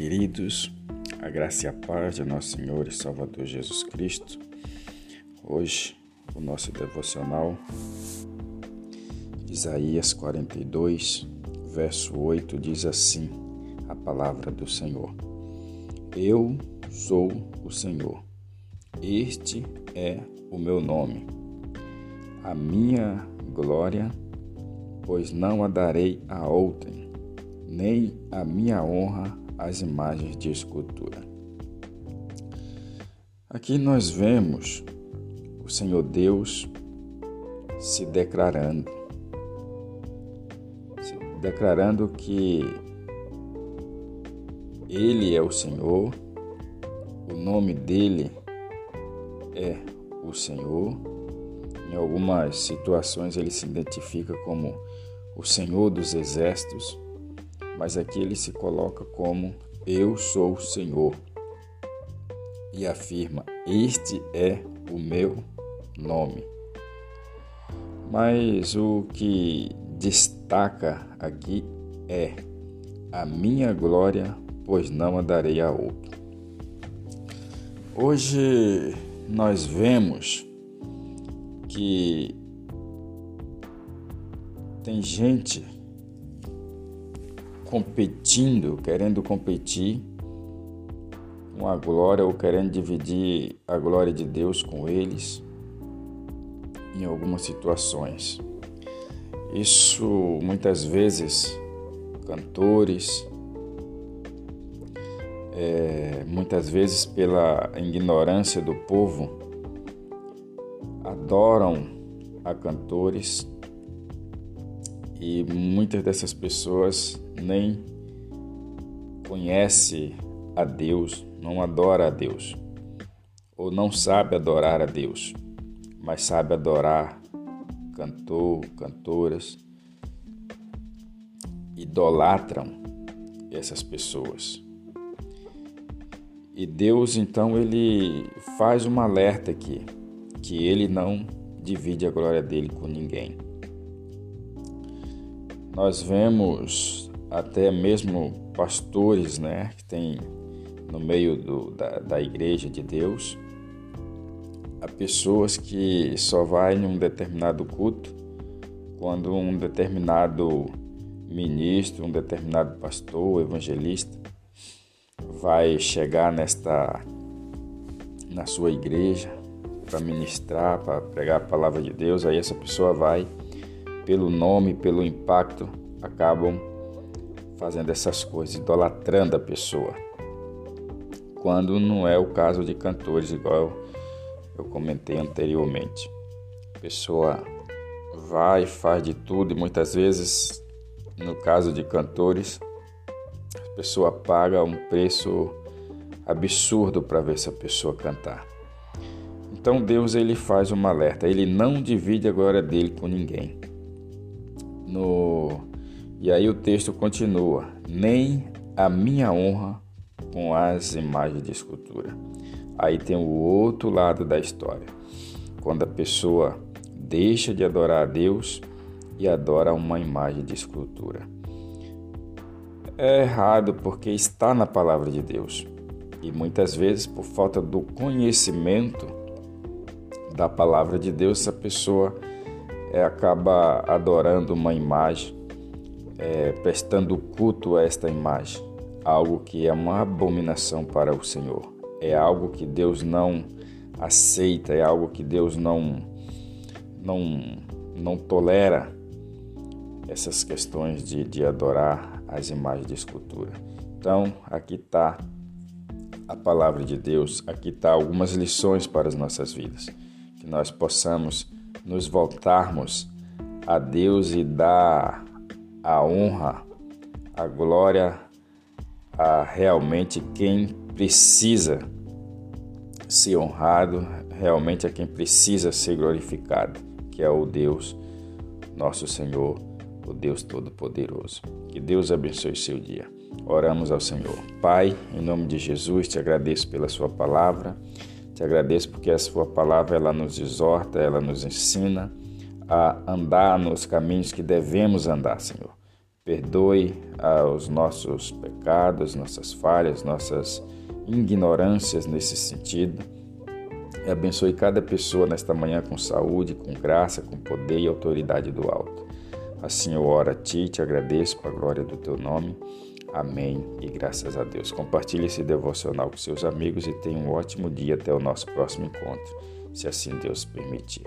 queridos, a graça e a paz de nosso Senhor e Salvador Jesus Cristo. Hoje, o nosso devocional, Isaías 42, verso 8, diz assim: a palavra do Senhor. Eu sou o Senhor, este é o meu nome, a minha glória, pois não a darei a outrem, nem a minha honra às imagens de escultura. Aqui nós vemos o Senhor Deus se declarando, se declarando que Ele é o Senhor, o nome dele é o Senhor. Em algumas situações ele se identifica como o Senhor dos Exércitos mas aqui ele se coloca como Eu sou o Senhor e afirma: Este é o meu nome. Mas o que destaca aqui é a minha glória, pois não a darei a outro. Hoje nós vemos que tem gente competindo, querendo competir com a glória ou querendo dividir a glória de Deus com eles em algumas situações. Isso muitas vezes cantores, é, muitas vezes pela ignorância do povo, adoram a cantores e muitas dessas pessoas nem conhece a Deus, não adora a Deus, ou não sabe adorar a Deus, mas sabe adorar cantor, cantoras, idolatram essas pessoas. E Deus então ele faz um alerta aqui, que ele não divide a glória dele com ninguém. Nós vemos até mesmo pastores, né, que tem no meio do, da, da igreja de Deus, há pessoas que só vai em um determinado culto quando um determinado ministro, um determinado pastor, evangelista vai chegar nesta na sua igreja para ministrar, para pregar a palavra de Deus, aí essa pessoa vai pelo nome, pelo impacto, acabam fazendo essas coisas, idolatrando a pessoa. Quando não é o caso de cantores, igual eu comentei anteriormente. A pessoa vai, faz de tudo e muitas vezes, no caso de cantores, a pessoa paga um preço absurdo para ver essa pessoa cantar. Então Deus ele faz um alerta, ele não divide a glória dele com ninguém. No e aí o texto continua: nem a minha honra com as imagens de escultura. Aí tem o outro lado da história. Quando a pessoa deixa de adorar a Deus e adora uma imagem de escultura. É errado porque está na palavra de Deus. E muitas vezes, por falta do conhecimento da palavra de Deus, essa pessoa é, acaba adorando uma imagem é, prestando culto a esta imagem, algo que é uma abominação para o Senhor. É algo que Deus não aceita, é algo que Deus não não não tolera essas questões de, de adorar as imagens de escultura. Então, aqui está a palavra de Deus, aqui está algumas lições para as nossas vidas, que nós possamos nos voltarmos a Deus e dar a honra, a glória a realmente quem precisa ser honrado, realmente a quem precisa ser glorificado, que é o Deus, nosso Senhor, o Deus Todo-Poderoso. Que Deus abençoe seu dia. Oramos ao Senhor. Pai, em nome de Jesus, te agradeço pela sua palavra. Te agradeço porque a sua palavra ela nos exorta, ela nos ensina a andar nos caminhos que devemos andar, Senhor. perdoe os nossos pecados, nossas falhas, nossas ignorâncias nesse sentido. E abençoe cada pessoa nesta manhã com saúde, com graça, com poder e autoridade do alto. Assim eu oro a Ti, te agradeço para a glória do Teu nome. Amém e graças a Deus. Compartilhe esse devocional com seus amigos e tenha um ótimo dia até o nosso próximo encontro, se assim Deus permitir.